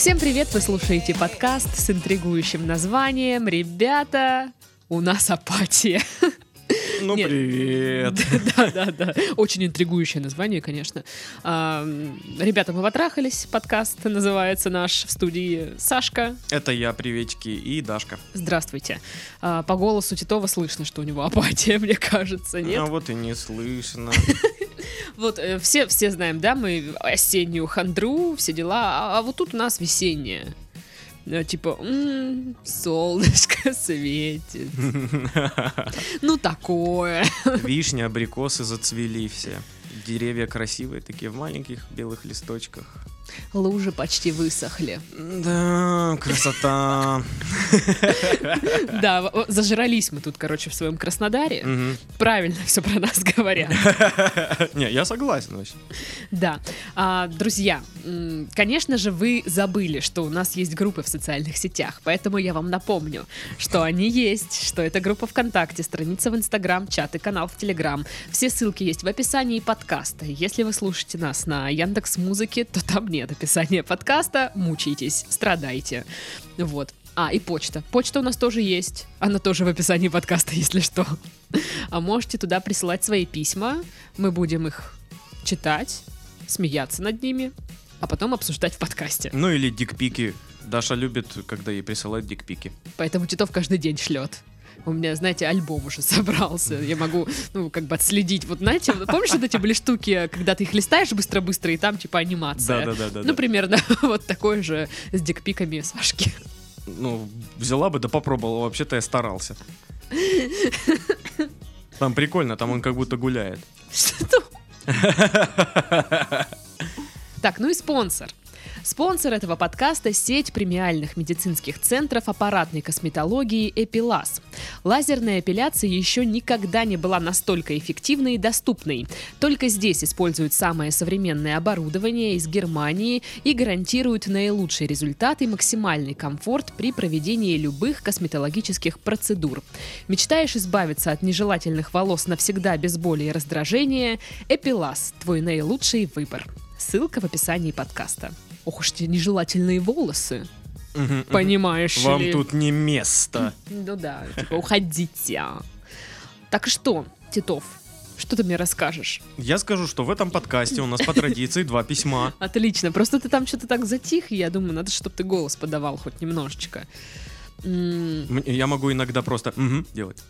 Всем привет! Вы слушаете подкаст с интригующим названием «Ребята, у нас апатия». Ну, Нет. привет. Да, да, да. Очень интригующее название, конечно. А, Ребята, мы потрахались. Подкаст называется наш в студии Сашка. Это я, приветики, и Дашка. Здравствуйте. А, По голосу Титова слышно, что у него апатия, мне кажется, А нет? вот и не слышно. Вот э, все, все знаем, да, мы осеннюю хандру, все дела, а, а вот тут у нас весеннее. Э, Типа, «М, солнышко светит. Ну, такое. Вишни, абрикосы зацвели все. Деревья красивые, такие в маленьких белых листочках. Лужи почти высохли. Да, красота. Да, зажрались мы тут, короче, в своем Краснодаре. Правильно все про нас говорят. Не, я согласен вообще. Да. А, друзья, конечно же, вы забыли, что у нас есть группы в социальных сетях, поэтому я вам напомню, что они есть, что это группа ВКонтакте, страница в Инстаграм, чат и канал в Телеграм. Все ссылки есть в описании подкаста. Если вы слушаете нас на Яндекс Музыке, то там нет описания подкаста. Мучайтесь, страдайте. Вот. А, и почта. Почта у нас тоже есть. Она тоже в описании подкаста, если что. А можете туда присылать свои письма. Мы будем их читать, смеяться над ними, а потом обсуждать в подкасте. Ну или дикпики. Даша любит, когда ей присылают дикпики. Поэтому Титов каждый день шлет. У меня, знаете, альбом уже собрался. Я могу, ну, как бы отследить. Вот, знаете, помнишь, вот эти были штуки, когда ты их листаешь быстро-быстро, и там, типа, анимация? Да-да-да. Ну, примерно вот такой же с дикпиками Сашки. Ну, взяла бы, да попробовала. Вообще-то я старался. Там прикольно, там он как будто гуляет. Что? Так, ну и спонсор. Спонсор этого подкаста – сеть премиальных медицинских центров аппаратной косметологии «Эпилас». Лазерная эпиляция еще никогда не была настолько эффективной и доступной. Только здесь используют самое современное оборудование из Германии и гарантируют наилучший результат и максимальный комфорт при проведении любых косметологических процедур. Мечтаешь избавиться от нежелательных волос навсегда без боли и раздражения? «Эпилас» – твой наилучший выбор. Ссылка в описании подкаста. Ох уж эти нежелательные волосы. Понимаешь Вам ли? тут не место. Ну да, типа уходите. Так что, Титов, что ты мне расскажешь? Я скажу, что в этом подкасте у нас по традиции два письма. Отлично, просто ты там что-то так затих, и я думаю, надо, чтобы ты голос подавал хоть немножечко. Я могу иногда просто «Мгм» делать,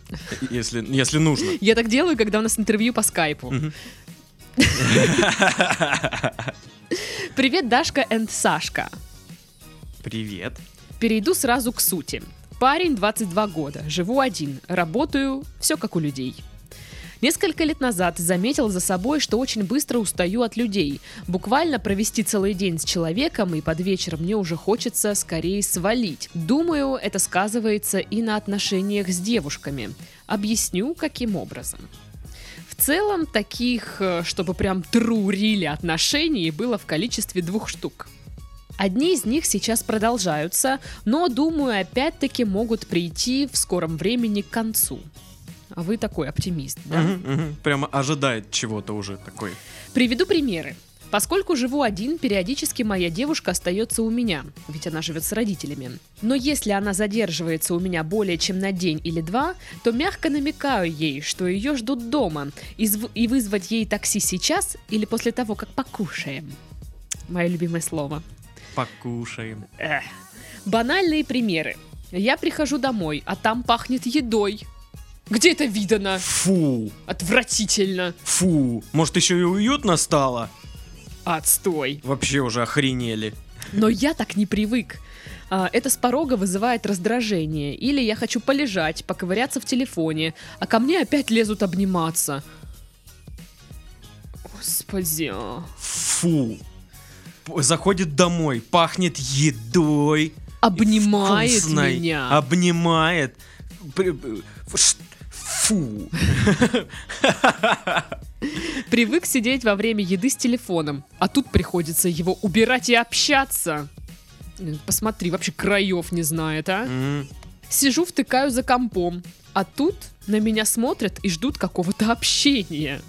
если, если нужно. Я так делаю, когда у нас интервью по скайпу. Привет, Дашка энд Сашка. Привет. Перейду сразу к сути. Парень, 22 года, живу один, работаю, все как у людей. Несколько лет назад заметил за собой, что очень быстро устаю от людей. Буквально провести целый день с человеком, и под вечер мне уже хочется скорее свалить. Думаю, это сказывается и на отношениях с девушками. Объясню, каким образом. В целом, таких, э, чтобы прям трурили отношений, было в количестве двух штук. Одни из них сейчас продолжаются, но, думаю, опять-таки могут прийти в скором времени к концу. А вы такой оптимист, да? Мгм, мгм. Прямо ожидает чего-то уже такой. Приведу примеры. Поскольку живу один, периодически моя девушка остается у меня, ведь она живет с родителями. Но если она задерживается у меня более чем на день или два, то мягко намекаю ей, что ее ждут дома, и, зв- и вызвать ей такси сейчас или после того, как покушаем. Мое любимое слово. Покушаем. Эх. Банальные примеры. Я прихожу домой, а там пахнет едой. Где это видано? Фу, Отвратительно. фу. Может еще и уютно стало? Отстой. Вообще уже охренели. Но я так не привык. А, Это с порога вызывает раздражение. Или я хочу полежать, поковыряться в телефоне, а ко мне опять лезут обниматься. Господи. а. Фу. Заходит домой, пахнет едой. Обнимает вкусной, меня. Обнимает. Фу. Привык сидеть во время еды с телефоном, а тут приходится его убирать и общаться. Посмотри, вообще краев не знает, а? М. Сижу, втыкаю за компом, а тут на меня смотрят и ждут какого-то общения.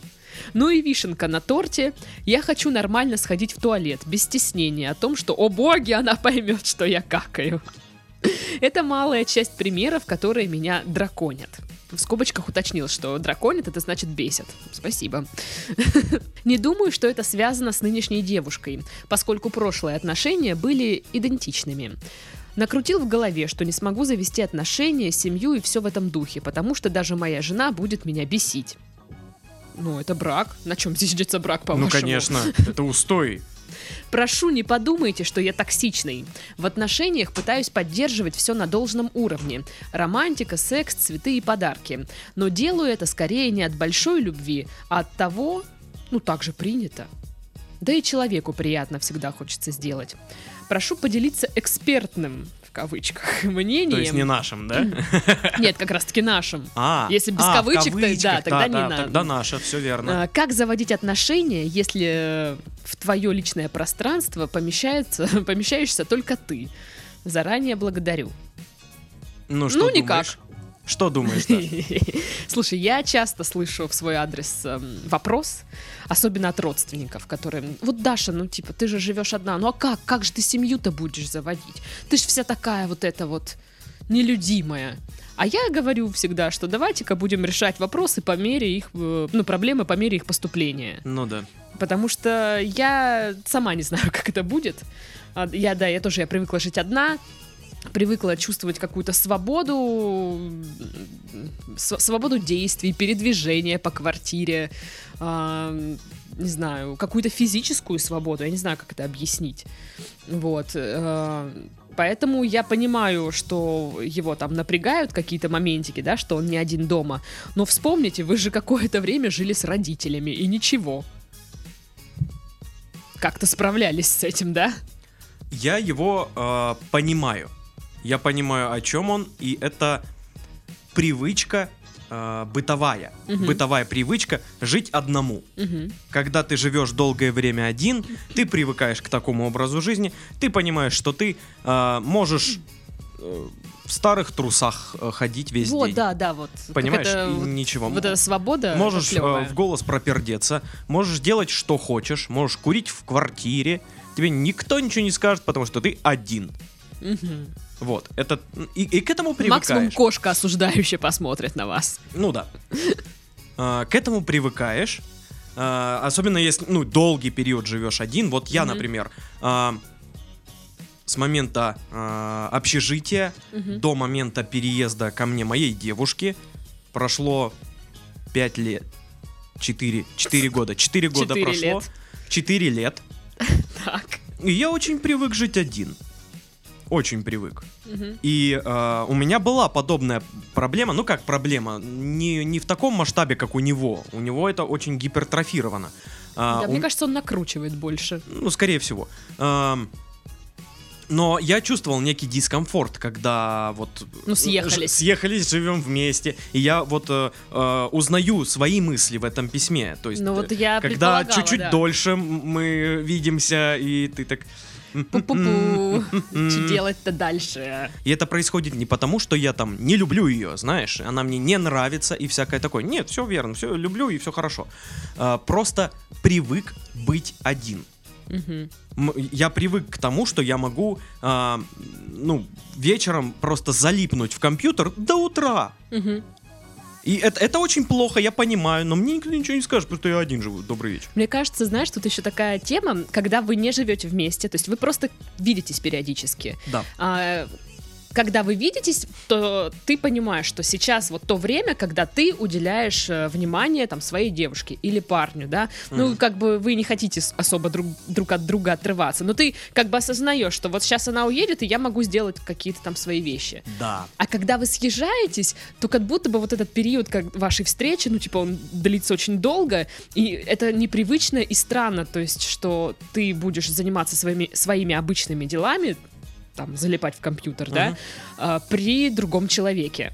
Ну и вишенка на торте. Я хочу нормально сходить в туалет, без стеснения о том, что, о боги, она поймет, что я какаю. Это малая часть примеров, которые меня драконят. В скобочках уточнил, что драконит это значит бесит. Спасибо. Не думаю, что это связано с нынешней девушкой, поскольку прошлые отношения были идентичными. Накрутил в голове, что не смогу завести отношения, семью и все в этом духе, потому что даже моя жена будет меня бесить. Ну, это брак. На чем здесь держится брак, по-вашему? Ну, конечно, это устой. Прошу, не подумайте, что я токсичный. В отношениях пытаюсь поддерживать все на должном уровне. Романтика, секс, цветы и подарки. Но делаю это скорее не от большой любви, а от того, ну так же принято. Да и человеку приятно всегда хочется сделать. Прошу поделиться экспертным, кавычках, мнением. То есть не нашим, да? Нет, как раз таки нашим. А, Если без а, кавычек, то да, тогда не надо. Тогда наше, все верно. А, Как заводить отношения, если в твое личное пространство помещается, помещаешься только ты? Заранее благодарю. Ну, что ну, думаешь? никак. Что думаешь, Даш? Слушай, я часто слышу в свой адрес эм, вопрос, особенно от родственников, которые, вот Даша, ну типа, ты же живешь одна, ну а как, как же ты семью-то будешь заводить? Ты же вся такая вот эта вот нелюдимая. А я говорю всегда, что давайте-ка будем решать вопросы по мере их, э, ну, проблемы по мере их поступления. Ну да. Потому что я сама не знаю, как это будет. А, Я, да, я тоже, я привыкла жить одна, привыкла чувствовать какую-то свободу, свободу действий, передвижения по квартире, а, не знаю, какую-то физическую свободу, я не знаю, как это объяснить. Вот. э, Поэтому я понимаю, что его там напрягают какие-то моментики, да, что он не один дома. Но вспомните, вы же какое-то время жили с родителями, и ничего. Как-то справлялись с этим, да? Я его э, понимаю. Я понимаю, о чем он, и это привычка э, бытовая. Мгм. Bытовая привычка жить одному. Мгм. Когда ты живешь долгое время один, ты привыкаешь к такому образу жизни, ты понимаешь, что ты э, можешь э, в старых трусах э, ходить весь Вот, день. да, да, вот. Понимаешь, это и вот- ничего. Вот эта свобода. Можешь э, в голос пропердеться, можешь делать что хочешь, можешь курить в квартире, тебе никто ничего не скажет, потому что ты один. Вот, это и, и к этому привыкаешь. Максимум кошка осуждающая посмотрит на вас. Ну да. А, К этому привыкаешь. А, Особенно если, ну, долгий период живешь один. Вот я, например, а, с момента общежития до момента переезда ко мне моей девушки прошло 5 лет. 4, 4 года. 4 года прошло. лет. 4 лет. Так. И я очень привык жить один. Очень привык. Мгм. И э, у меня была подобная проблема. Ну как проблема? Не, не в таком масштабе, как у него. У него это очень гипертрофировано. А, Да, у- мне кажется, он накручивает больше. Ну, скорее всего. Ам, но я чувствовал некий дискомфорт, когда вот... Ну, съехались. съехались, живем вместе. И я вот э, э, узнаю свои мысли в этом письме. То есть, Ну, вот э, я когда чуть-чуть да. дольше мы видимся, и ты так... Пу-пу-пу. Что делать-то дальше? И это происходит не потому, что я там не люблю ее, знаешь, она мне не нравится и всякое такое. Нет, все верно, все люблю и все хорошо. А, просто привык быть один. Я привык к тому, что я могу, а, ну, вечером просто залипнуть в компьютер до утра. Мгм. И это, это очень плохо, я понимаю, но мне никто ничего не скажет, потому что я один живу. Добрый вечер. Мне кажется, знаешь, тут еще такая тема, когда вы не живете вместе, то есть вы просто видитесь периодически. Да. А, когда вы видитесь, то ты понимаешь, что сейчас вот то время, когда ты уделяешь э, внимание там своей девушке или парню, да, ну Мгм. как бы вы не хотите особо друг, друг от друга отрываться, но ты как бы осознаешь, что вот сейчас она уедет, и я могу сделать какие-то там свои вещи. Да. А когда вы съезжаетесь, то как будто бы вот этот период как вашей встречи, ну, типа, он длится очень долго, и это непривычно и странно, то есть, что ты будешь заниматься своими, своими обычными делами, там, залипать в компьютер, да, Мгм. а, при другом человеке,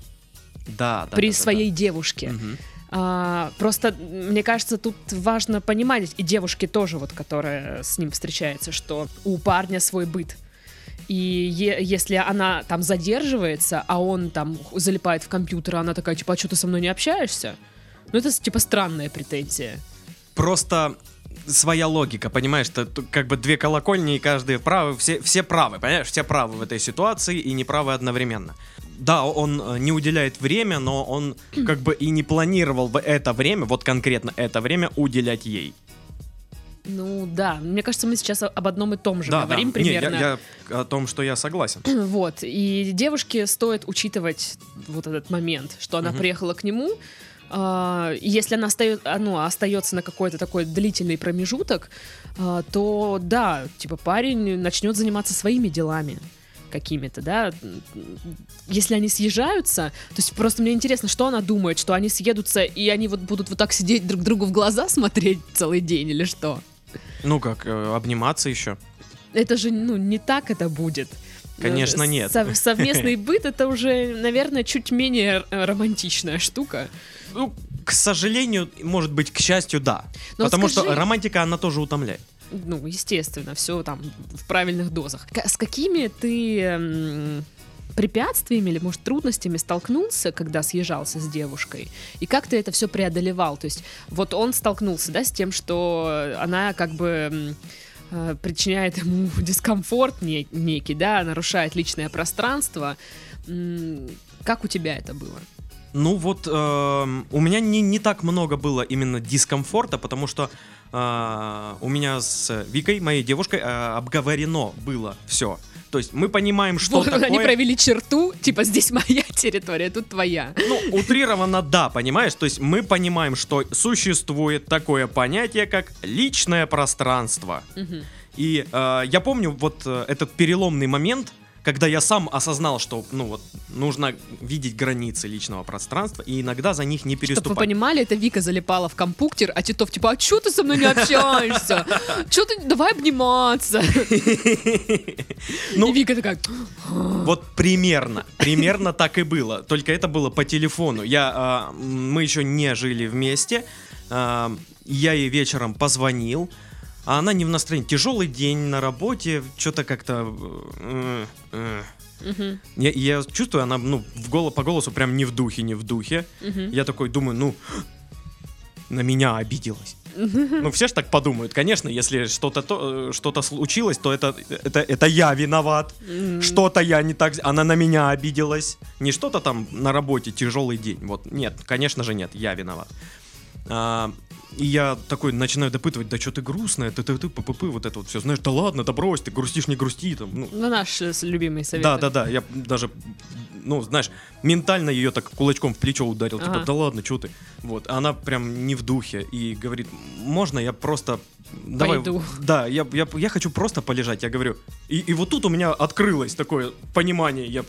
Да, да. при да, да, своей девушке. да. Мгм. А, просто, мне кажется, тут важно понимать, и девушке тоже, вот, которая с ним встречается, что у парня свой быт. И е- если она там задерживается, а он там залипает в компьютер, а она такая, типа, а что ты со мной не общаешься? Ну, это, типа, странная претензия. просто своя логика, понимаешь, это т- как бы две колокольни, и каждый правы, все, все правы, понимаешь, все правы в этой ситуации и неправы одновременно. Да, он э, не уделяет время, но он как бы и не планировал в это время, вот конкретно это время, уделять ей. Ну да, мне кажется, мы сейчас об одном и том же да, говорим да. Не, я- примерно. я, о том, что я согласен. Вот, и девушке стоит учитывать вот этот момент, что она Мгм. приехала к нему. А, если она остается, ну, остается на какой-то такой длительный промежуток, а, то да, типа парень начнет заниматься своими делами какими-то, да. Если они съезжаются, то есть просто мне интересно, что она думает, что они съедутся и они вот будут вот так сидеть друг другу в глаза смотреть целый день или что? Ну как, э, обниматься еще? Это же, ну, не так это будет. Конечно, Э, нет. сов- совместный быт это уже, наверное, чуть менее э, романтичная штука. Ну, к сожалению, может быть, к счастью, да. Но Потому скажи- что романтика, она тоже утомляет. Ну, естественно, все там в правильных дозах. С какими ты м, препятствиями или, может, трудностями столкнулся, когда съезжался с девушкой? И как ты это все преодолевал? То есть, вот он столкнулся, да, с тем, что она как бы э, причиняет ему дискомфорт не- некий, да, нарушает личное пространство. Как у тебя это было? Ну вот, эм, у меня не, не так много было именно дискомфорта, потому что э, у меня с Викой, моей девушкой, э, обговорено было все. То есть мы понимаем, что Вот такое... Они провели черту, типа, здесь моя территория, тут твоя. Ну, утрированно да, понимаешь? То есть мы понимаем, что существует такое понятие, как личное пространство. Мгм. И э, я помню вот э, этот переломный момент, когда я сам осознал, что ну вот нужно видеть границы личного пространства и иногда за них не Чтобы вы переступать. понимали, это Вика залипала в компуктер, а Титов типа, а чё ты со мной не общаешься? Чё ты, давай обниматься. Ну, И Вика такая, Вот примерно, примерно так и было. Только это было по телефону. Я, а, мы еще не жили вместе. А, я ей вечером позвонил, а она не в настроении. Тяжелый день на работе, что-то как-то. э, э. «Мгм, Я, я чувствую, она ну в голо, по голосу прям не в духе, не в духе. мгм». Я такой думаю, ну на меня обиделась. Ну, все ж так подумают. Конечно, если что-то то, э, что-то случилось, то это, это, это я виноват. М, Что-то я не так... Она на меня обиделась. Не что-то там на работе, тяжелый день. Вот, нет, конечно же нет, я виноват. А, и я такой начинаю допытывать, да что ты грустная, ты, ты, ты, п, п, п, вот это вот все. Знаешь, да ладно, да брось, ты грустишь, не грусти. Там, ну, Ну, наш э, любимый совет. да, да, да, я даже, ну, знаешь, ментально ее так кулачком в плечо ударил, типа, Ага. да ладно, что ты? Вот, а она прям не в духе и говорит, можно я просто... Давай, Пойду. да, я, я, я хочу просто полежать, я говорю. И, и вот тут у меня открылось такое понимание, я...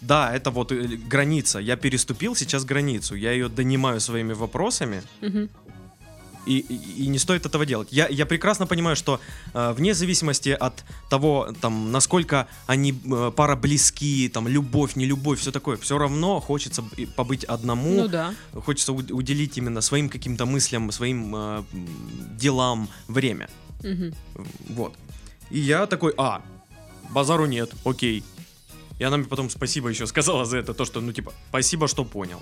Да, это вот э, граница. Я переступил сейчас границу. Я ее донимаю своими вопросами. И, и- и не стоит этого делать. Я, я прекрасно понимаю, что э, вне зависимости от того, там, насколько они э, пара близки, там, любовь, не любовь, все такое, все равно хочется побыть одному, Ну да. хочется уд- уделить именно своим каким-то мыслям, своим э, делам время. Мгм. Вот. И я такой, а, базару нет, окей. И она мне потом спасибо еще сказала за это, то, что, ну, типа, спасибо, что понял.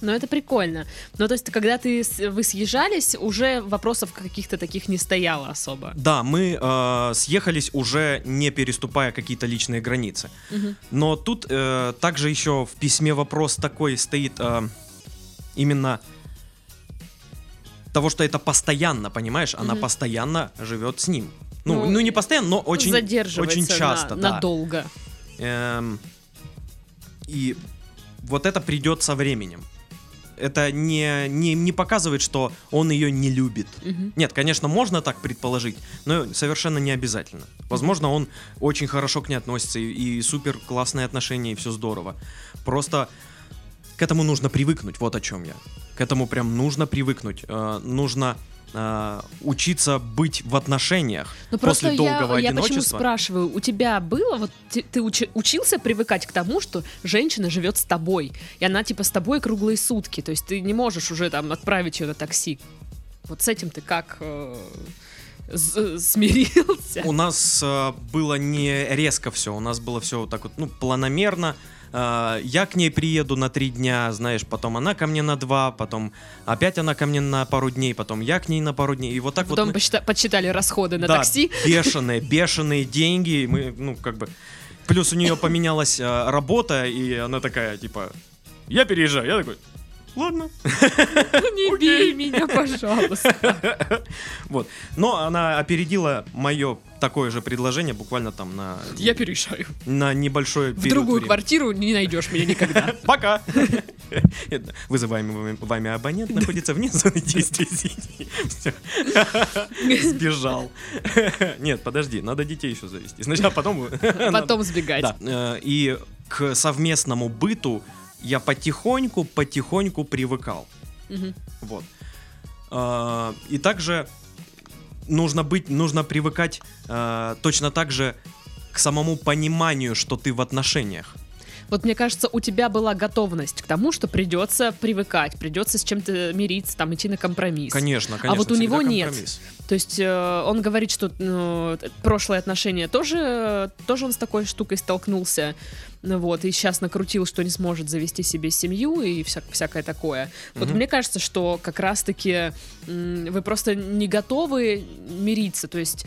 Ну, это прикольно. Ну, то есть, когда ты, вы съезжались, уже вопросов каких-то таких не стояло особо. Да, мы э, съехались уже не переступая какие-то личные границы. Мгм. Но тут э, также еще в письме вопрос такой стоит э, именно того, что это постоянно, понимаешь? Она Мгм. постоянно живет с ним. Ну, Ну, ну, не постоянно, но очень, очень часто, на- да. надолго. Эм, и вот это придет со временем. Это не, не, не показывает, что он ее не любит. Мгм. Нет, конечно, можно так предположить, но совершенно не обязательно. Возможно, он очень хорошо к ней относится, и, и супер классные отношения, и все здорово. Просто к этому нужно привыкнуть, вот о чем я. К этому прям нужно привыкнуть. Э, нужно э, учиться быть в отношениях Ну просто после долгого я, я почему одиночества. спрашиваю, у тебя было, вот ты, ты учи- учился привыкать к тому, что женщина живет с тобой, и она типа с тобой круглые сутки, то есть ты не можешь уже там отправить ее на такси. Вот с этим ты как э, смирился? У нас э, было не резко все, у нас было все вот так вот, ну, планомерно. А, я к ней приеду на три дня, знаешь, потом она ко мне на два, потом опять она ко мне на пару дней, потом я к ней на пару дней. И вот так Потом вот... мы- посчита- подсчитали расходы на да, такси. бешеные, бешеные деньги. Мы, ну, как бы... Плюс у нее поменялась а, работа, и она такая, типа, я переезжаю. Я такой, ладно. Не бей меня, пожалуйста. Вот. Но она опередила мое такое же предложение буквально там на, Я переезжаю. на небольшой В другую времени. квартиру не найдешь меня никогда. Пока! Вызываемый вами абонент находится вне зоны действия. Сбежал. Нет, подожди, надо детей еще завести. Сначала потом... Потом сбегать. Э, и к совместному быту я потихоньку, потихоньку привыкал. Мгм. Вот. А, И также нужно быть, нужно привыкать а, точно так же к самому пониманию, что ты в отношениях. Вот мне кажется, у тебя была готовность к тому, что придется привыкать, придется с чем-то мириться, там идти на компромисс. Конечно, конечно. вот у него нет. компромисс. То есть э, он говорит, что т- прошлые отношения тоже, тоже он с такой штукой столкнулся. Ну Вот, и сейчас накрутил, что не сможет завести себе семью и вся- всякое такое. Вот мне кажется, что как раз-таки вы просто не готовы мириться. То есть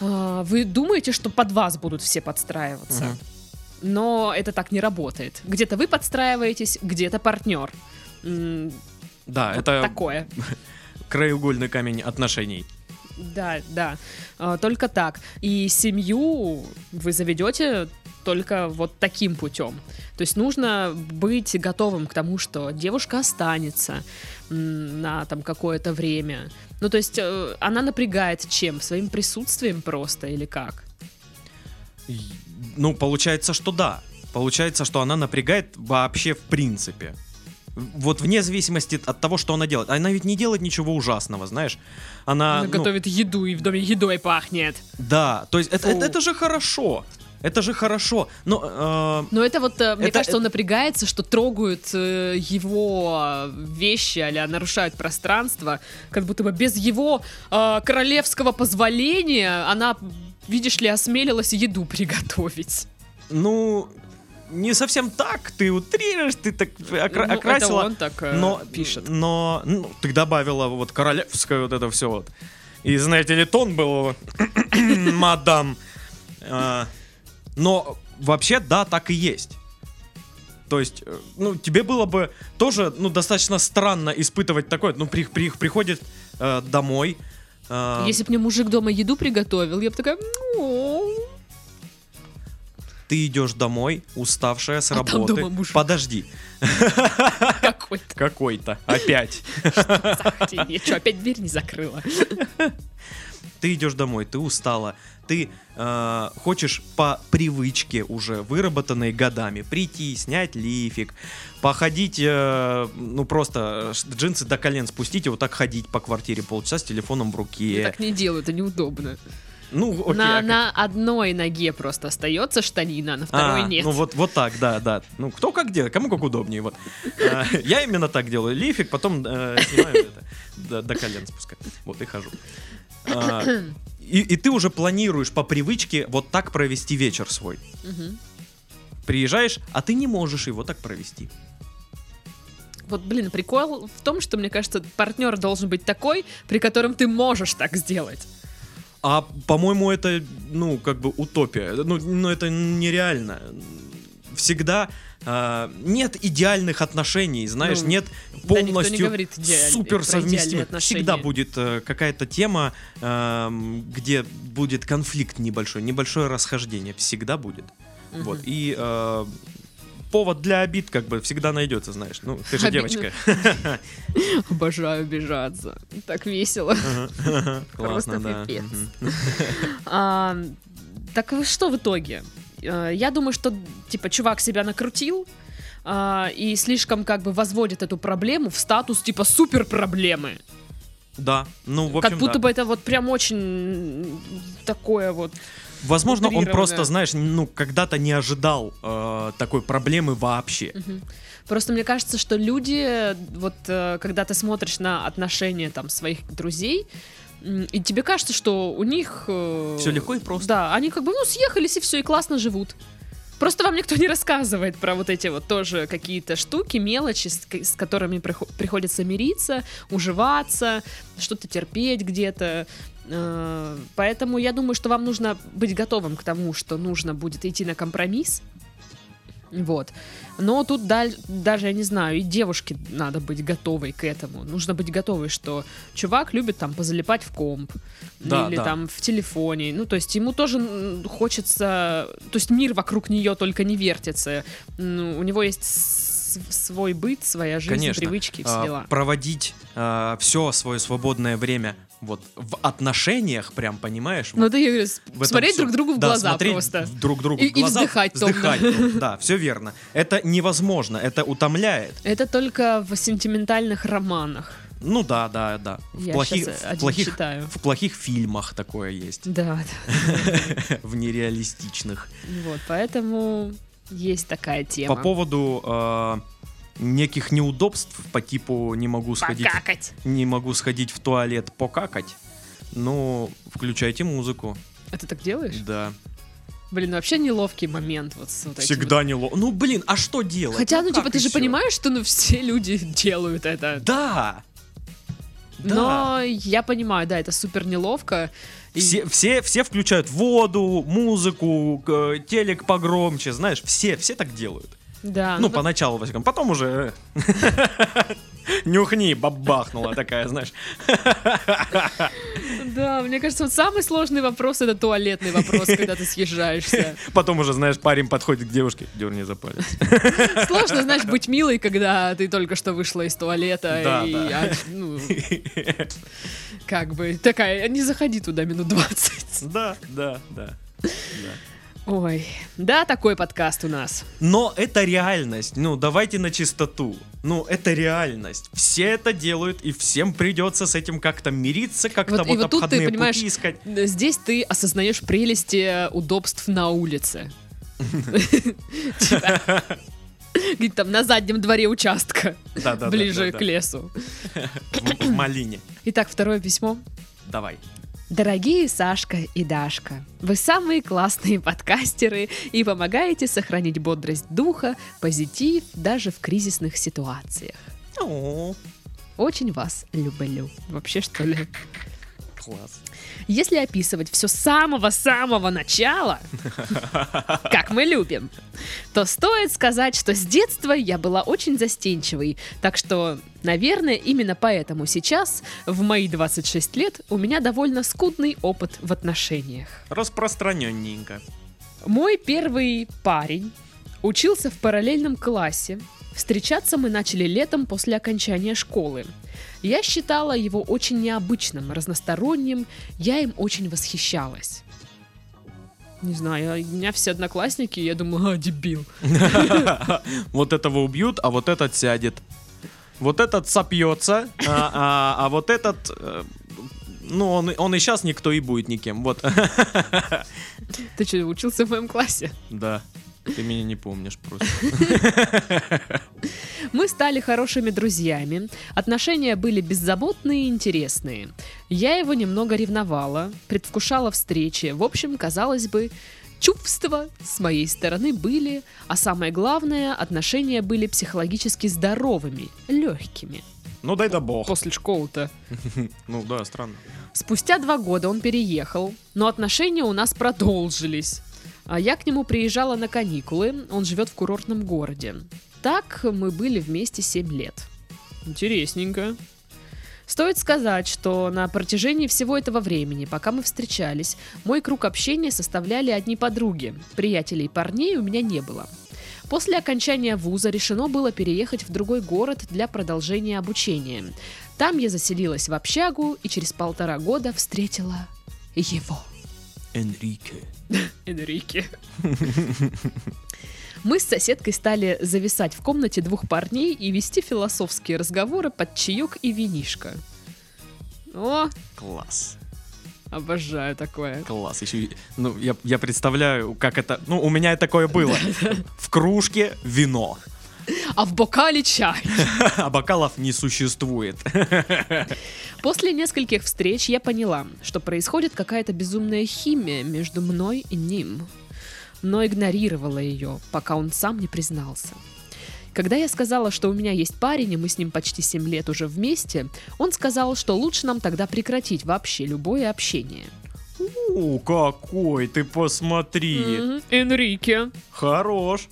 э, вы думаете, что под вас будут все подстраиваться. Мгм. Но это так не работает. Где-то вы подстраиваетесь, где-то партнер. Да, вот это такое. краеугольный камень отношений. Да, да. А, Только так. И семью вы заведете только вот таким путем. То есть нужно быть готовым к тому, что девушка останется на там какое-то время. Ну, то есть э, она напрягает чем? Своим присутствием просто или как? Ну, получается, что да. Получается, что она напрягает вообще в принципе. Вот вне зависимости от того, что она делает. Она ведь не делает ничего ужасного, знаешь. Она, Она ну, готовит еду, и в доме едой пахнет. Да, то есть это, это, это же хорошо. Это же хорошо. Но э, Но это вот, э, мне Это- кажется, он напрягается, что трогают э, его вещи, а нарушают пространство, как будто бы без его э, королевского позволения она, видишь ли, осмелилась еду приготовить. ну, не совсем так. Ты утрируешь, ты так окра- Ну, окрасила. Это он так э, но пишет. Но ну, ты добавила вот королевское вот это все вот. И знаете ли, тон был мадам. А, Но вообще, да, так и есть. То есть, э, ну, тебе было бы тоже, ну, достаточно странно испытывать такое. Ну, при, при- приходит э, домой. Э, Если бы мне мужик дома еду приготовил, я бы такая... «Ну, Ты идешь домой, уставшая с А работы. дома мужик. Подожди, Какой-то. какой-то. Опять. Я что, опять дверь не закрыла? Ты идешь домой, ты устала, ты э, хочешь по привычке уже выработанной годами прийти, снять лифик, походить, э, ну просто э, джинсы до колен спустить и вот так ходить по квартире полчаса с телефоном в Я руке. так не делаю, это неудобно. Ну, окей. на, а на одной ноге просто остается штанина, а на второй А, нет. Ну вот, вот так, да, да. Ну кто как делает, кому как удобнее. Вот. А, Я именно так делаю. Лифик, потом э, снимаю это, до, до колен спускаю. Вот и хожу. А, И, и ты уже планируешь по привычке вот так провести вечер свой. Мгм. Приезжаешь, а ты не можешь его так провести. Вот, блин, прикол в том, что, мне кажется, партнер должен быть такой, при котором ты можешь так сделать. А, по-моему, это, ну, как бы утопия. Ну, ну это нереально. Всегда а, нет идеальных отношений, знаешь, Ну, нет да никто не полностью идеаль- супер совместимых. Всегда будет э, какая-то тема, эм, где будет конфликт небольшой, небольшое расхождение. Всегда будет. Мгм. Вот. И э, повод для обид как бы всегда найдется, знаешь. Ну, ты же Обидно. девочка. Обожаю обижаться. Так весело. Просто Классно, да. пипец. Так что в итоге? Э, Я думаю, что, типа, чувак себя накрутил, а, и слишком как бы возводит эту проблему в статус типа супер проблемы. Да, ну, в общем, как будто да. бы это вот прям очень такое вот. Возможно, он просто, знаешь, ну, когда-то не ожидал э, такой проблемы вообще. Мгм. Просто мне кажется, что люди, вот э, когда ты смотришь на отношения там своих друзей, и тебе кажется, что у них... Все легко и просто. Да, они как бы, ну, съехались и все, и классно живут. Просто вам никто не рассказывает про вот эти вот тоже какие-то штуки, мелочи, с, с которыми прихо- приходится мириться, уживаться, что-то терпеть где-то. Э, Поэтому я думаю, что вам нужно быть готовым к тому, что нужно будет идти на компромисс. Вот. Но тут даль- даже, я не знаю, и девушке надо быть готовой к этому. Нужно быть готовой, что чувак любит там позалипать в комп. Да, или да. там в телефоне. Ну, то есть ему тоже хочется... То есть мир вокруг нее только не вертится. Ну, у него есть свой быт, своя жизнь, Конечно. привычки, все А, дела. проводить все свое свободное время вот в отношениях, прям, понимаешь? Ну, вот да, я говорю, смотреть всё. друг другу в Да, глаза смотреть просто. друг другу И- в и глаза, вздыхать томно. вздыхать. Да, все верно. Это невозможно, это утомляет. Это только в сентиментальных романах. Ну да, да, да. В Я плохих, в плохих, читаю. в плохих фильмах такое есть, Да, да. в нереалистичных. Вот, поэтому есть такая тема. По поводу э, неких неудобств по типу не могу сходить, Покакать. не могу сходить в туалет покакать. Ну, включайте музыку, А ты так делаешь? да. Блин, ну вообще неловкий момент вот с вот Всегда не ло... Ну, блин, а что вот. делать? Хотя, ну, как типа, ты же понимаешь, что ну все люди делают это. Да. Да. Но я понимаю, да, это супер неловко. И- Все, все, все включают воду, музыку, телек погромче, знаешь, все, все так делают. Да, ну, ну, поначалу, во всяком, потом уже э, нюхни, бабахнула такая, знаешь. да, мне кажется, вот самый сложный вопрос это туалетный вопрос, когда ты съезжаешься. Потом уже, знаешь, парень подходит к девушке, дерни за палец. Сложно, знаешь, быть милой, когда ты только что вышла из туалета Да, и, да. а, ну, как бы такая, не заходи туда минут 20. Да, да, да. да. Ой, да, такой подкаст у нас. Но это реальность. Ну, давайте на чистоту. Ну, это реальность. Все это делают, и всем придется с этим как-то мириться, как-то Вот- вот, вот тут ты обходные понимаешь, пути искать. Здесь ты осознаешь прелести удобств на улице. Типа, Где-то там на заднем дворе участка, ближе к лесу. В малине. Итак, второе письмо. Давай. Дорогие Сашка и Дашка, вы самые классные подкастеры и помогаете сохранить бодрость духа, позитив даже в кризисных ситуациях. Очень вас люблю. Вообще, что ли? Класс. Если описывать все с самого-самого начала, как мы любим, то стоит сказать, что с детства я была очень застенчивой. Так что, наверное, именно поэтому сейчас, в мои 26 лет, у меня довольно скудный опыт в отношениях. Распространенненько. Мой первый парень учился в параллельном классе. Встречаться мы начали летом после окончания школы. Я считала его очень необычным, разносторонним, я им очень восхищалась. Не знаю, у меня все одноклассники, я думаю, а, дебил. Вот этого убьют, а вот этот сядет. Вот этот сопьется, а, а- а вот этот... э, Ну, он, он и сейчас никто и будет никем. Вот. Ты что, учился в моем классе? Да. Ты меня не помнишь просто. Мы стали хорошими друзьями, отношения были беззаботные и интересные. Я его немного ревновала, предвкушала встречи. В общем, казалось бы, чувства с моей стороны были, а самое главное, отношения были психологически здоровыми, легкими. Ну, дай да бог. После школы-то. Ну, да, странно. Спустя два года он переехал, но отношения у нас продолжились. А я к нему приезжала на каникулы, он живет в курортном городе. Так мы были вместе 7 лет. Интересненько. Стоит сказать, что на протяжении всего этого времени, пока мы встречались, мой круг общения составляли одни подруги. Приятелей парней у меня не было. После окончания вуза решено было переехать в другой город для продолжения обучения. Там я заселилась в общагу и через полтора года встретила его. Энрике. Энрике. Мы с соседкой стали зависать в комнате двух парней и вести философские разговоры под чаек и винишко. О, Класс. обожаю такое. Класс. Еще, ну, я, я представляю, как это... Ну, у меня такое было. В кружке вино. А в бокале чай. А бокалов не существует. После нескольких встреч я поняла, что происходит какая-то безумная химия между мной и ним. но игнорировала ее, пока он сам не признался. Когда я сказала, что у меня есть парень, и мы с ним почти 7 лет уже вместе, он сказал, что лучше нам тогда прекратить вообще любое общение. У, какой, ты посмотри. Энрике. Хорош.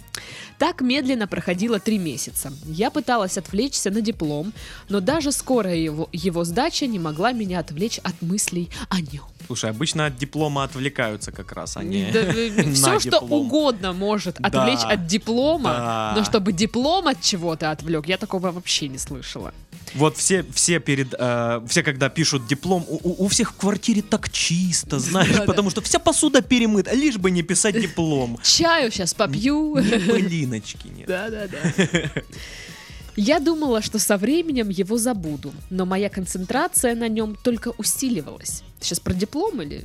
Так медленно проходило три месяца. Я пыталась отвлечься на диплом, но даже скорая его, его сдача не могла меня отвлечь от мыслей о нем. Слушай, обычно от диплома отвлекаются как раз, а не на все, что угодно может Да. отвлечь от диплома, Да. но чтобы диплом от чего-то отвлек, я такого вообще не слышала. Вот все, все перед, э, все когда пишут диплом, у, у- у всех в квартире так чисто, знаешь, Да-да. потому что вся посуда перемыта, лишь бы не писать диплом. Чаю сейчас попью. Ни пылиночки нет. Да, да, да. Я думала, что со временем его забуду, но моя концентрация на нем только усиливалась. Сейчас про диплом или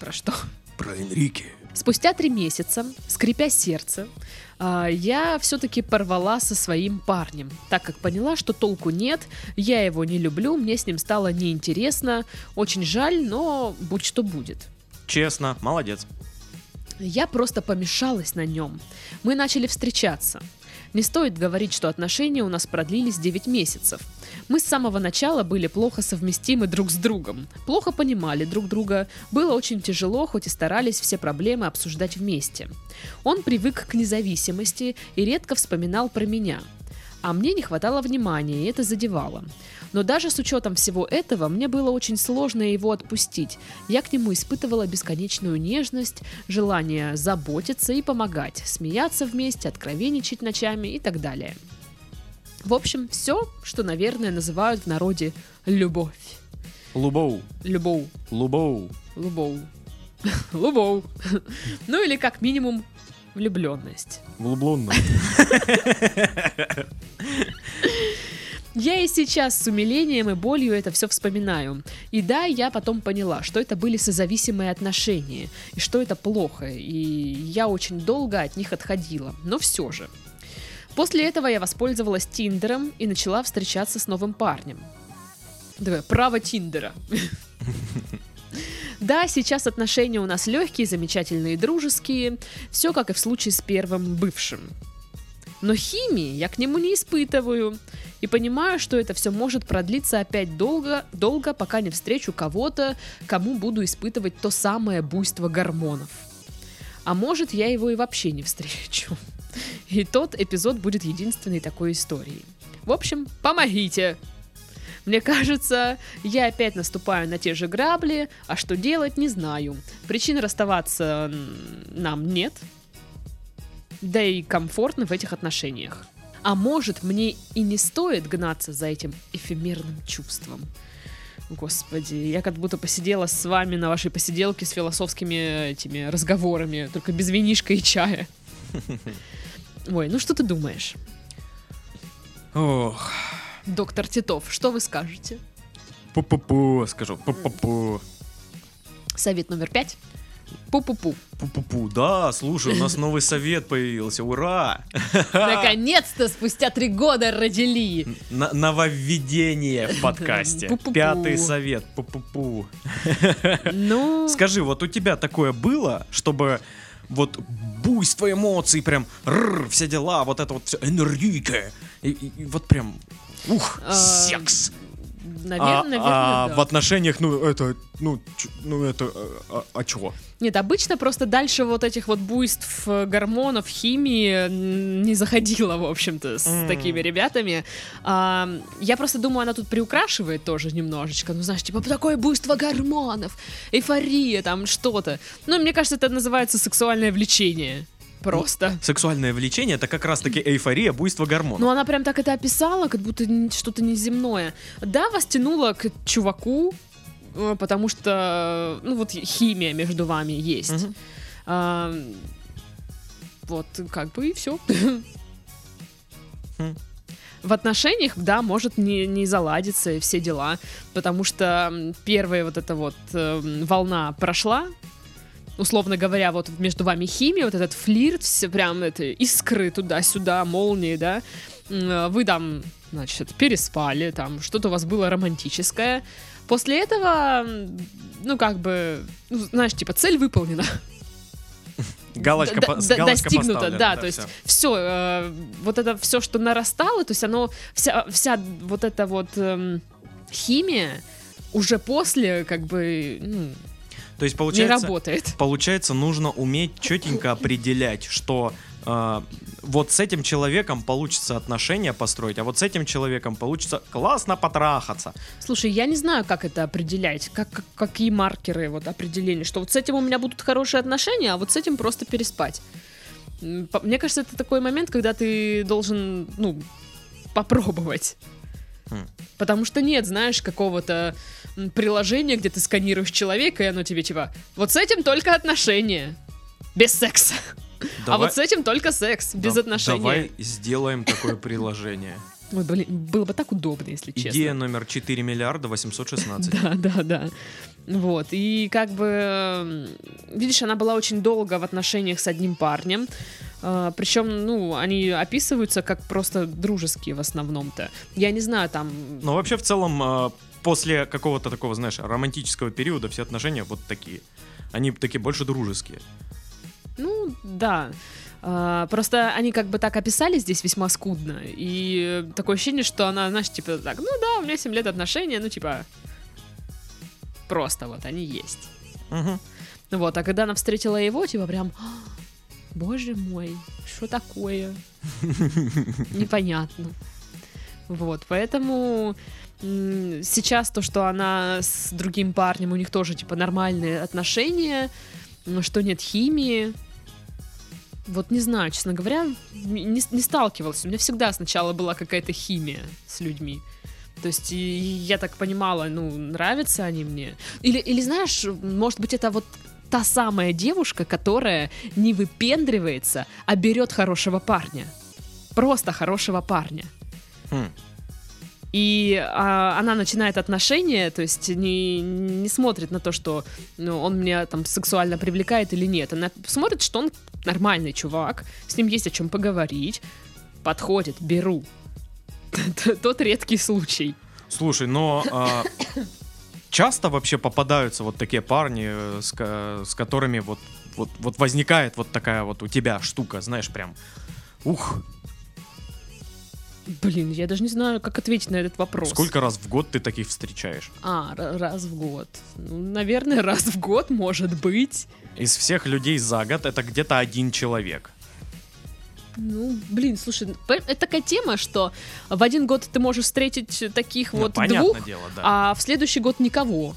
про что? Про Энрике. Спустя три месяца, скрипя сердце, а, я все-таки порвала со своим парнем, так как поняла, что толку нет, я его не люблю, мне с ним стало неинтересно, очень жаль, но будь что будет. Честно, молодец. Я просто помешалась на нем. Мы начали встречаться. Не стоит говорить, что отношения у нас продлились 9 месяцев. Мы с самого начала были плохо совместимы друг с другом. Плохо понимали друг друга. Было очень тяжело, хоть и старались все проблемы обсуждать вместе. Он привык к независимости и редко вспоминал про меня. А мне не хватало внимания, и это задевало. Но даже с учетом всего этого, мне было очень сложно его отпустить. Я к нему испытывала бесконечную нежность, желание заботиться и помогать, смеяться вместе, откровенничать ночами и так далее. В общем, все, что, наверное, называют в народе любовь. Лубоу, Любовь. лубоу. Любовь. Любовь. Ну или как минимум влюбленность. Влюбленно. Я и сейчас с умилением и болью это все вспоминаю. И да, я потом поняла, что это были созависимые отношения, и что это плохо, и я очень долго от них отходила, но все же. После этого я воспользовалась Тиндером и начала встречаться с новым парнем. Давай, право Тиндера. Да, сейчас отношения у нас легкие, замечательные, дружеские. Все как и в случае с первым бывшим. Но химии я к нему не испытываю. И понимаю, что это все может продлиться опять долго, долго, пока не встречу кого-то, кому буду испытывать то самое буйство гормонов. А может, я его и вообще не встречу. И тот эпизод будет единственной такой историей. В общем, помогите! Мне кажется, я опять наступаю на те же грабли, а что делать, не знаю. Причин расставаться нам нет, да и комфортно в этих отношениях. А может, мне и не стоит гнаться за этим эфемерным чувством. Господи, я как будто посидела с вами на вашей посиделке с философскими этими разговорами, только без винишка и чая. Ой, ну что ты думаешь? Ох, Доктор Титов, что вы скажете? пу-пу-пу, скажу, пу-пу-пу. Совет номер пять. Пу-пу-пу. Пу-пу-пу, да, слушай, у нас новый совет появился, ура! Наконец-то спустя три года родили. Н- нововведение в подкасте. Пу-пу-пу. Пятый совет, пу-пу-пу. Ну, Скажи, вот у тебя такое было, чтобы вот буйство эмоций, прям рррр, все дела, вот это вот все, энергийка, и, и- и вот прям, ух, А, секс. Наверное, а, наверное, а да. в отношениях, ну, это, ну, ч- ну, это, а, а чего? Нет, обычно просто дальше вот этих вот буйств э, гормонов, химии не заходила, в общем-то, с М. такими ребятами. А, я просто думаю, она тут приукрашивает тоже немножечко. Ну, знаешь, типа, такое буйство гормонов, эйфория, там, что-то. Ну, мне кажется, это называется сексуальное влечение. Просто. Сексуальное влечение это как раз-таки эйфория, буйство гормонов. Ну, она прям так это описала, как будто что-то неземное. Да, вас тянуло к чуваку, э, потому что, ну, вот химия между вами есть. Мгм. А, вот, как бы и все. Хм. В отношениях, да, может не, не заладиться и все дела, потому что первая вот эта вот эм, волна прошла, условно говоря, вот между вами химия, вот этот флирт, все прям это искры туда-сюда, молнии, да, э, вы там, значит, переспали, там что-то у вас было романтическое. После этого, ну, как бы, ну, знаешь, типа, цель выполнена. Галочка, д- по- д- галочка достигнуто, поставлена, да, да, то есть все, вот это все, что нарастало, то есть оно, вся, вся вот эта вот эм, химия уже после как бы ну, То есть не получается, работает. получается, нужно уметь четенько определять, что э, вот с этим человеком получится отношения построить, а вот с этим человеком получится классно потрахаться. Слушай, я не знаю, как это определять, как, как- какие маркеры вот определения, что вот с этим у меня будут хорошие отношения, а вот с этим просто переспать. Мне кажется, это такой момент, когда ты должен, ну, попробовать. Хм. Потому что нет, знаешь, какого-то м, приложения, где ты сканируешь человека, и оно тебе типа, вот с этим только отношения. Без секса. А Давай- вот с этим только секс, без да- отношений. Давай сделаем такое приложение. Ой, блин, было бы так удобно, если честно. Идея номер 4 миллиарда 816. Да, да, да. Вот, и как бы, видишь, она была очень долго в отношениях с одним парнем, причем, ну, они описываются как просто дружеские в основном-то. Я не знаю, там... Но вообще в целом э, после какого-то такого, знаешь, романтического периода все отношения вот такие. Они такие больше дружеские. Ну, да. А, Просто они как бы так описали здесь весьма скудно. И такое ощущение, что она, знаешь, типа так, ну да, у меня 7 лет отношения, ну типа просто вот они есть. Мгм. Вот, а когда она встретила его, типа прям, «А, боже мой, что такое? Непонятно. Вот, поэтому сейчас то, что она с другим парнем, у них тоже, типа, нормальные отношения, что нет химии, вот не знаю, честно говоря, не, не сталкивалась. У меня всегда сначала была какая-то химия с людьми. То есть, и я так понимала, ну, нравятся они мне. Или, или знаешь, может быть, это вот та самая девушка, которая не выпендривается, а берет хорошего парня. Просто хорошего парня. Хм. И а, она начинает отношения, то есть не, не смотрит на то, что ну, он меня там сексуально привлекает или нет. Она смотрит, что он нормальный чувак, с ним есть о чем поговорить. Подходит, беру. Тот редкий случай. Слушай, но а, часто вообще попадаются вот такие парни, э, с, с которыми вот, вот, вот возникает вот такая вот у тебя штука, знаешь, прям, ух, Блин, я даже не знаю, как ответить на этот вопрос. сколько раз в год ты таких встречаешь? А, ра- раз в год. Ну, наверное, раз в год, может быть. Из всех людей за год это где-то один человек. Ну, блин, слушай, это такая тема, что в один год ты можешь встретить таких Ну, вот двух, дело, да. а в следующий год никого.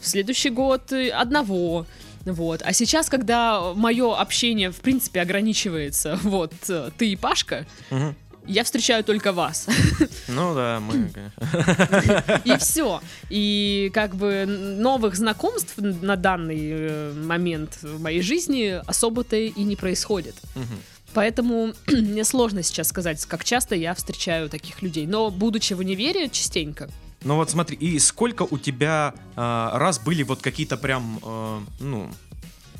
В следующий год э, одного. Вот. А сейчас, когда мое общение, в принципе, ограничивается, вот, э, ты и Пашка, Мгм. Я встречаю только вас. Ну да, мы, конечно. И все. И как бы новых знакомств на данный э, момент в моей жизни особо-то и не происходит. Поэтому мне сложно сейчас сказать, как часто я встречаю таких людей. Но, будучи в универе, частенько. Ну вот смотри, и сколько у тебя а, раз были вот какие-то прям, а, ну,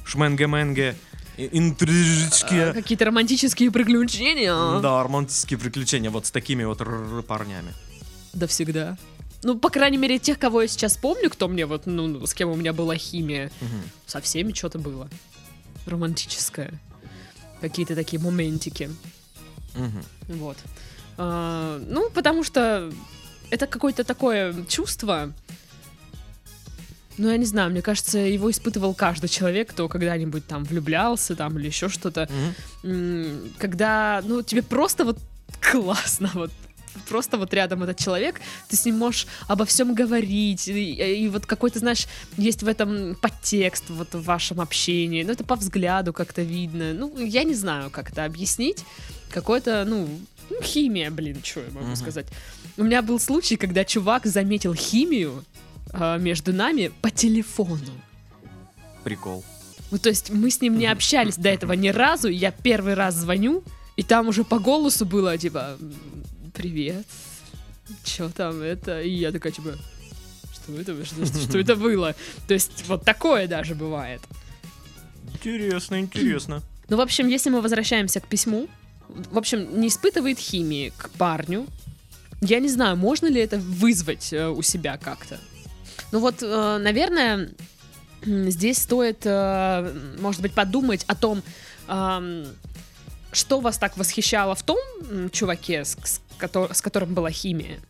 шменге-менге, интрижечки, А, Какие-то романтические приключения. да, романтические приключения вот с такими вот парнями. Да всегда. Ну, по крайней мере, тех, кого я сейчас помню, кто мне вот, ну, ну, с кем у меня была химия, Мгм. со всеми что-то было. Романтическое. Какие-то такие моментики. Мгм. Вот. А, ну, потому что это какое-то такое чувство. Ну, я не знаю, мне кажется, его испытывал каждый человек, кто когда-нибудь там влюблялся там или еще что-то. М, Когда, ну, тебе просто вот классно, вот просто вот рядом этот человек, ты с ним можешь обо всем говорить, и, и вот какой-то, знаешь, есть в этом подтекст вот в вашем общении, ну, это по взгляду как-то видно, ну, я не знаю, как это объяснить, какой-то, ну, ну, химия, блин, что я могу Мгм. сказать. У меня был случай, когда чувак заметил химию а, между нами по телефону. Прикол. Ну, то есть мы с ним не общались до этого ни разу, я первый раз звоню, и там уже по голосу было, типа, «М, привет, что там это? И я такая, типа, что это, что, что- что это было? То есть вот такое даже бывает. Интересно, интересно. Ну, в общем, если мы возвращаемся к письму, в общем, не испытывает химии к парню, я не знаю, можно ли это вызвать э, у себя как-то. Ну вот, э, наверное, здесь стоит, э, может быть, подумать о том, что вас так восхищало в том чуваке, с, с кото- с которым была химия?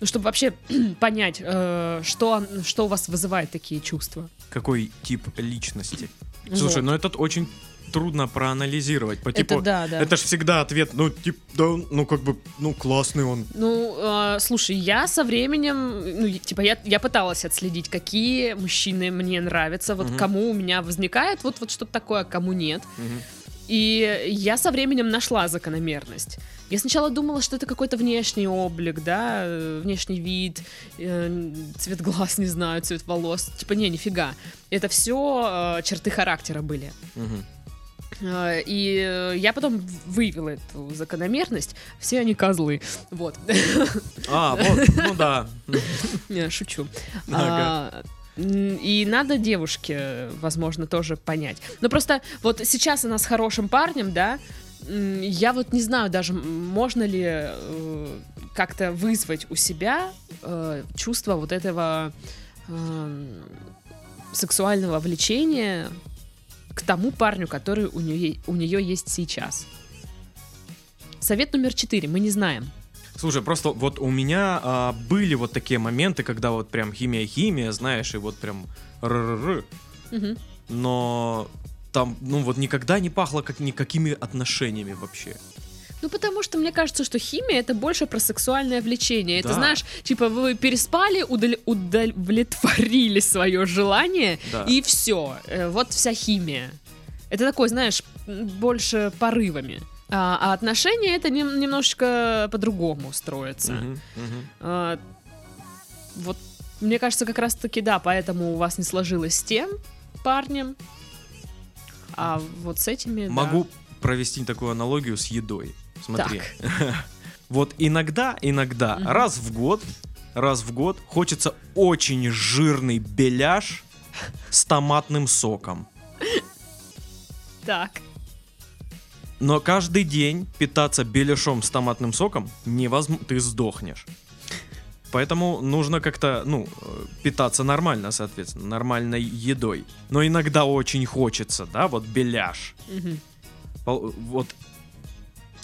Ну, чтобы вообще понять, э, что, что у вас вызывает такие чувства. Какой тип личности? Слушай, Вот. ну это очень трудно проанализировать. По Это типу, да, да. это ж всегда ответ, ну, тип, да, ну, как бы, ну, классный он. Ну, э, слушай, я со временем, ну, типа, я, я пыталась отследить, какие мужчины мне нравятся, вот Мгм. кому у меня возникает вот, вот что-то такое, а кому нет. Мгм. И я со временем нашла закономерность. Я сначала думала, что это какой-то внешний облик, да, э, внешний вид, э, цвет глаз, не знаю, цвет волос. Типа, не, нифига. Это все черты характера были. Мгм. Э, И э, я потом выявила эту закономерность. Все они козлы. Вот. А, вот, ну да. Шучу. Ага. А, И надо девушке, возможно, тоже понять. Но просто вот сейчас она с хорошим парнем, да, я вот не знаю даже, можно ли э, как-то вызвать у себя э, чувство вот этого эм, сексуального влечения к тому парню, который у нее, у нее есть сейчас. Совет номер четыре. Мы не знаем. Слушай, просто вот у меня а, были вот такие моменты, когда вот прям химия-химия, знаешь, и вот прям р Мгм. но там, ну вот никогда не пахло как никакими отношениями вообще. Ну, потому что мне кажется, что химия это больше про сексуальное влечение. Это, Да. знаешь, типа вы переспали, удаль- удовлетворили свое желание, Да. и все. Вот вся химия. Это такой, знаешь, больше порывами. А, а отношения это нем- немножечко по-другому строятся. Мгм, мгм. А, вот, мне кажется, как раз-таки да, поэтому у вас не сложилось с тем парнем. А вот с этими. да. Могу провести такую аналогию с едой. Смотри. Вот иногда, иногда, раз в год, раз в год хочется очень жирный беляш с томатным соком. Так. Но каждый день питаться беляшом с томатным соком невозможно, ты сдохнешь. Поэтому нужно как-то, ну, э, питаться нормально, соответственно, нормальной едой. Но иногда очень хочется, да, вот беляш. Пол- Вот.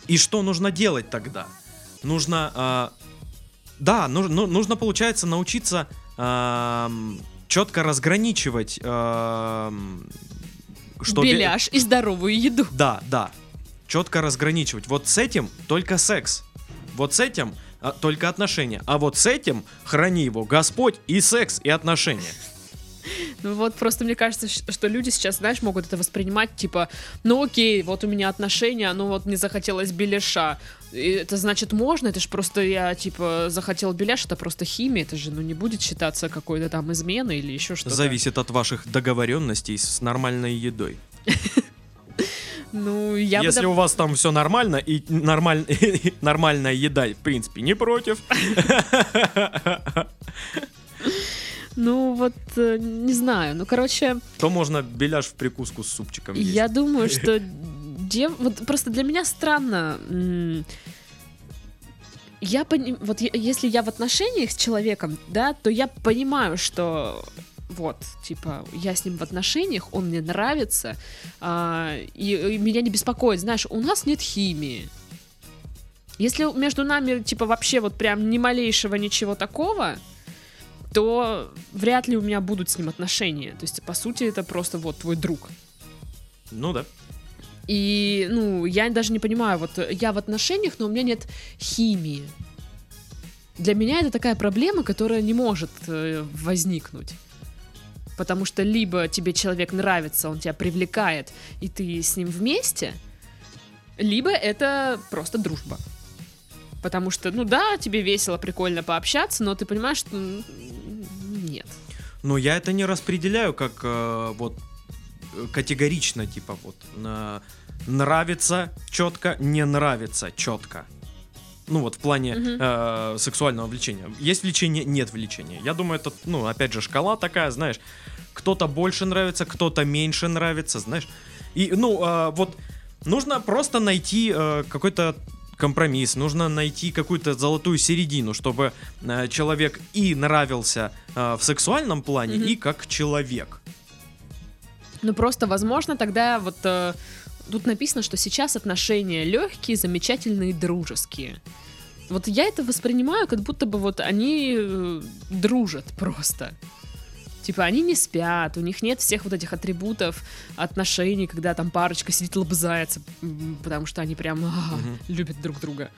И что нужно делать тогда? Нужно, а, да, нужно, ну, нужно, получается, научиться четко разграничивать, ам, что бе- Беляш и здоровую еду. да, да. Четко разграничивать. Вот с этим только секс. Вот с этим а, только отношения. А вот с этим храни его Господь и секс, и отношения. Ну вот просто мне кажется, что люди сейчас, знаешь, могут это воспринимать, типа, ну окей, вот у меня отношения, ну вот мне захотелось беляша. И это значит можно? Это же просто я, типа, захотел беляш, это просто химия, это же, ну, не будет считаться какой-то там изменой или еще что-то. Зависит от ваших договоренностей с нормальной едой. Ну, я бы... Если доп- у вас там все нормально и нормаль... нормальная еда, в принципе, не против. Ну, вот, э, не знаю, ну, короче... то можно беляш в прикуску с супчиком есть. Я думаю, что дев... вот просто для меня странно. Я пони... вот если я в отношениях с человеком, да, то я понимаю, что вот, типа, я с ним в отношениях, он мне нравится, а, и, и меня не беспокоит, знаешь, у нас нет химии. Если между нами, типа, вообще вот прям ни малейшего ничего такого, то вряд ли у меня будут с ним отношения. То есть, по сути, это просто вот твой друг. Ну да. И, ну, я даже не понимаю, вот э, я в отношениях, но у меня нет химии. Для меня это такая проблема, которая не может э, возникнуть. Потому что либо тебе человек нравится, он тебя привлекает, и ты с ним вместе, либо это просто дружба. Потому что, ну да, тебе весело, прикольно пообщаться, но ты понимаешь, что. Но я это не распределяю как э, вот категорично, типа вот на- нравится четко, не нравится четко. Ну вот в плане Мгм. э, сексуального влечения. Есть влечение, нет влечения. Я думаю, это, ну, опять же, шкала такая, знаешь, кто-то больше нравится, кто-то меньше нравится, знаешь. И, ну, э, вот нужно просто найти э, какой-то компромисс, нужно найти какую-то золотую середину, чтобы э, человек и нравился э, в сексуальном плане, Мгм. и как человек. Ну просто, возможно, тогда вот э, тут написано, что сейчас отношения легкие, замечательные, дружеские. Вот я это воспринимаю, как будто бы вот они э, дружат просто. Типа они не спят, у них нет всех вот этих атрибутов отношений, когда там парочка сидит лобзается, потому что они прям а, Мгм. любят друг друга.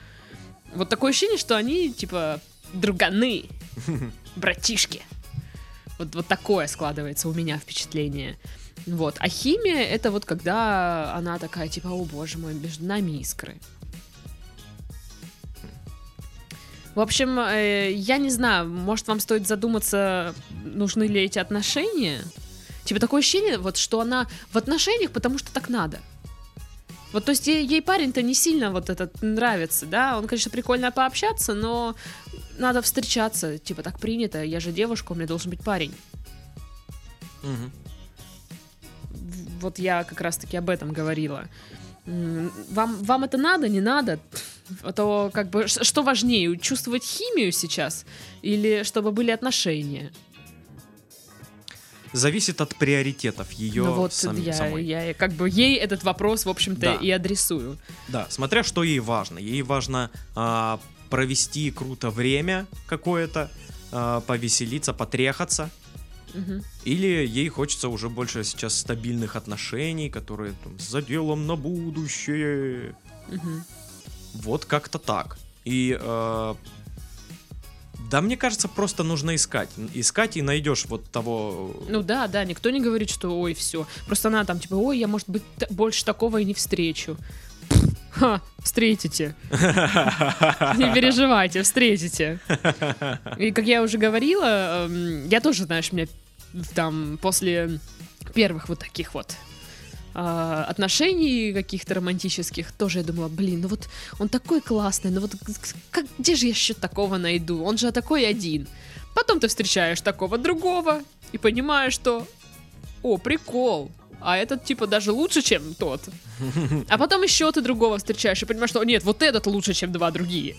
Вот такое ощущение, что они типа друганы, братишки. Вот, вот такое складывается у меня впечатление. Вот. А химия это вот когда она такая, типа, о боже мой, между нами искры. В общем, э, я не знаю, может вам стоит задуматься, нужны ли эти отношения. Типа такое ощущение, вот что она в отношениях, потому что так надо. Вот, то есть ей, ей парень-то не сильно вот этот нравится, да, он, конечно, прикольно пообщаться, но надо встречаться, типа так принято, я же девушка, у меня должен быть парень. В- Вот я как раз-таки об этом говорила. Вам, вам это надо, не надо? А то как бы что важнее, чувствовать химию сейчас или чтобы были отношения? Зависит от приоритетов ее ну вот сами- я, самой. я как бы ей этот вопрос, в общем-то, Да. и адресую. Да, смотря что ей важно. Ей важно а, провести круто время какое-то, а, повеселиться, потрехаться. Мгм. Или ей хочется уже больше сейчас стабильных отношений, которые там, с заделом на будущее. Мгм. Вот как-то так. И э, да, мне кажется, просто нужно искать. Искать и найдешь вот того. Ну да, да, никто не говорит, что ой, все. Просто она там типа, ой, я, может быть, больше такого и не встречу. Ха, встретите. Не переживайте, встретите. И как я уже говорила, эм, я тоже, знаешь, мне там после первых вот таких вот а, отношений каких-то романтических, тоже я думала, блин, ну вот он такой классный, ну вот как, где же я еще такого найду? Он же такой один. Потом ты встречаешь такого другого и понимаешь, что, о, прикол, а этот типа даже лучше, чем тот. А потом еще ты другого встречаешь и понимаешь, что нет, вот этот лучше, чем два другие.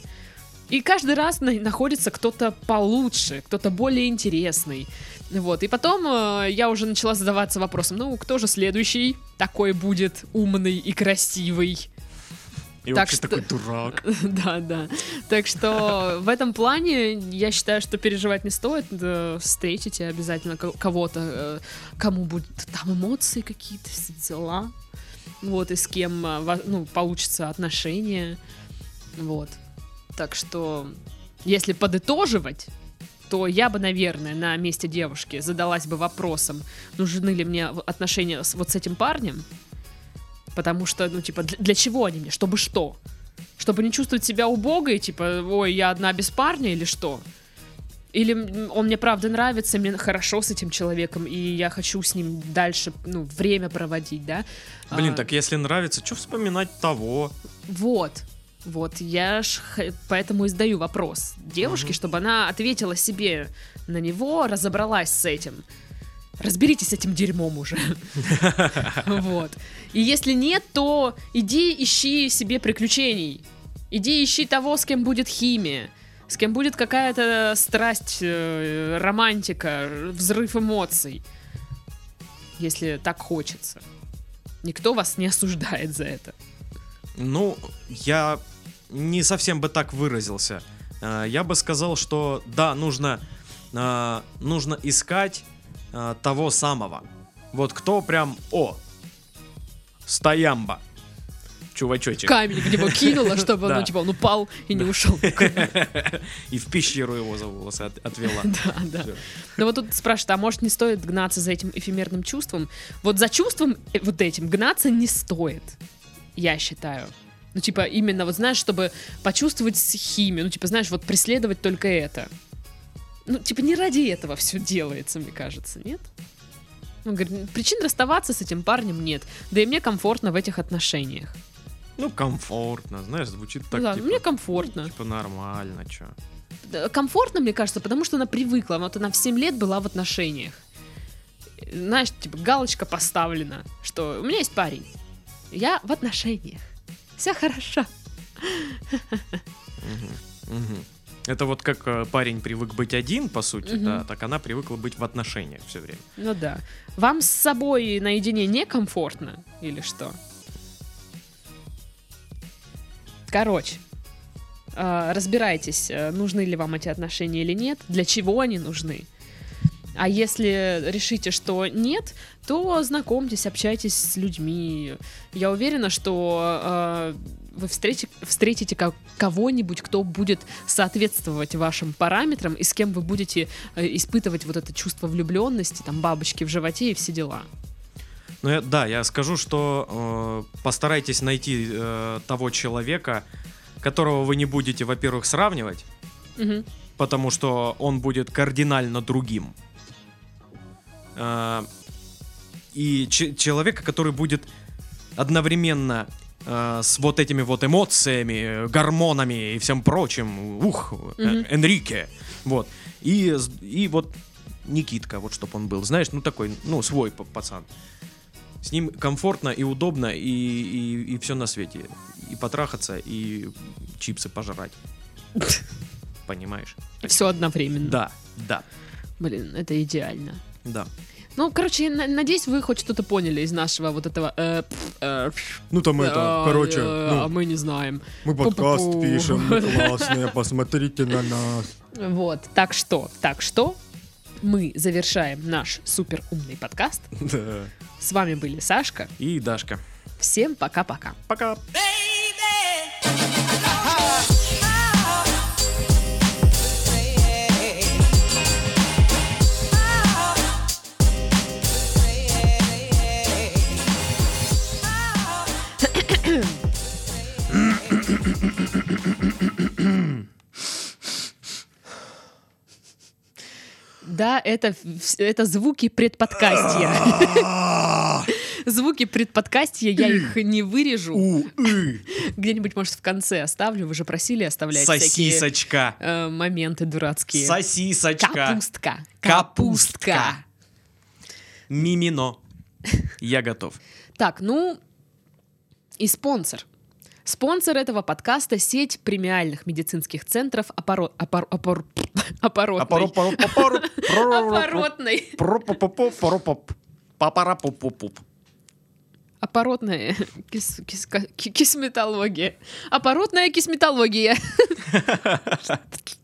И каждый раз на- находится кто-то получше, кто-то более интересный. Вот. И потом э, я уже начала задаваться вопросом, ну, кто же следующий такой будет умный и красивый? И так вообще что- такой дурак. Да, да. Так что в этом плане я считаю, что переживать не стоит. Да, Встретите обязательно ко- кого-то, э, кому будут там эмоции какие-то, все дела. Вот, и с кем ва- ну, получится отношения. Вот. Так что, если подытоживать, то я бы, наверное, на месте девушки задалась бы вопросом, нужны ли мне отношения с, вот с этим парнем, потому что, ну, типа, для, для чего они мне, чтобы что? Чтобы не чувствовать себя убогой, типа, ой, я одна без парня или что? Или он мне правда нравится, мне хорошо с этим человеком, и я хочу с ним дальше, ну, время проводить, да? Блин, А, так если нравится, что вспоминать того? Вот. Вот, я ж поэтому и задаю вопрос девушке, Мгм. чтобы она ответила себе на него, разобралась с этим. Разберитесь с этим дерьмом уже. Вот. И если нет, то иди ищи себе приключений. Иди ищи того, с кем будет химия. С кем будет какая-то страсть, э, романтика, взрыв эмоций. Если так хочется. Никто вас не осуждает за это. Ну, я не совсем бы так выразился. Э, Я бы сказал, что да, нужно, э, нужно искать э, того самого. Вот кто прям, о, стоямба, чувачочек. камень в него кинула, чтобы Да. ну, типа, он упал и не ушел. И в пещеру его за волосы от- отвела. Да, да. Но вот тут спрашивают, а может не стоит гнаться за этим эфемерным чувством? Вот за чувством вот этим гнаться не стоит, я считаю. Ну, типа, именно, вот знаешь, чтобы почувствовать химию, ну, типа, знаешь, вот преследовать только это. Ну, типа, не ради этого все делается, мне кажется, нет? Он говорит, причин расставаться с этим парнем нет. Да и мне комфортно в этих отношениях. Ну, комфортно, знаешь, звучит так, да, типа, мне комфортно. типа нормально, чё. Да, комфортно, мне кажется, потому что она привыкла. Вот она в 7 лет была в отношениях. Знаешь, типа, галочка поставлена, что у меня есть парень. Я в отношениях. Все хорошо. Это вот как э, парень привык быть один, по сути, угу. да, так она привыкла быть в отношениях все время. Ну да. Вам с собой наедине некомфортно или что? Короче, э, разбирайтесь, э, нужны ли вам эти отношения или нет, для чего они нужны. А если решите, что нет, то знакомьтесь, общайтесь с людьми. Я уверена, что э, вы встретите, встретите ко- кого-нибудь, кто будет соответствовать вашим параметрам и с кем вы будете э, испытывать вот это чувство влюбленности, там бабочки в животе и все дела. Ну, я- да, я скажу, что э, постарайтесь найти э, того человека, которого вы не будете, во-первых, сравнивать, Мгм. потому что он будет кардинально другим. Э, и че- человека, который будет одновременно э, с вот этими вот эмоциями, э, гормонами и всем прочим, ух, э, Мгм. Энрике, вот. И, и вот Никитка, вот чтоб он был, знаешь, ну такой, ну свой пацан. С ним комфортно и удобно, и, и, все на свете. И потрахаться, и чипсы пожрать. Понимаешь? Все одновременно. Да, да, Блин, это идеально. Да. Ну, короче, я на- надеюсь, вы хоть что-то поняли из нашего вот этого... э, пф, э, пф, Ну там это, э, короче, э, а ну, мы не знаем. мы подкаст пу-пу-пу. пишем, мы классные, посмотрите на нас. Вот, так что, так что, мы завершаем наш супер умный подкаст. Да. С вами были Сашка. И Дашка. Всем пока-пока. Пока. Да, это, это звуки предподкастия. Звуки предподкастия, я их не вырежу. Где-нибудь, может, в конце оставлю. Вы же просили оставлять всякие Сосисочка. э, моменты дурацкие. Сосисочка. Капустка. Капустка. Мимино. Я готов. Так, ну и спонсор. Спонсор этого подкаста — сеть премиальных медицинских центров опоро... опор... опор... опоротной. Опоротной. Папарапопопоп. Опоротная кис... кис- ки- кисметология. Опоротная кисметология.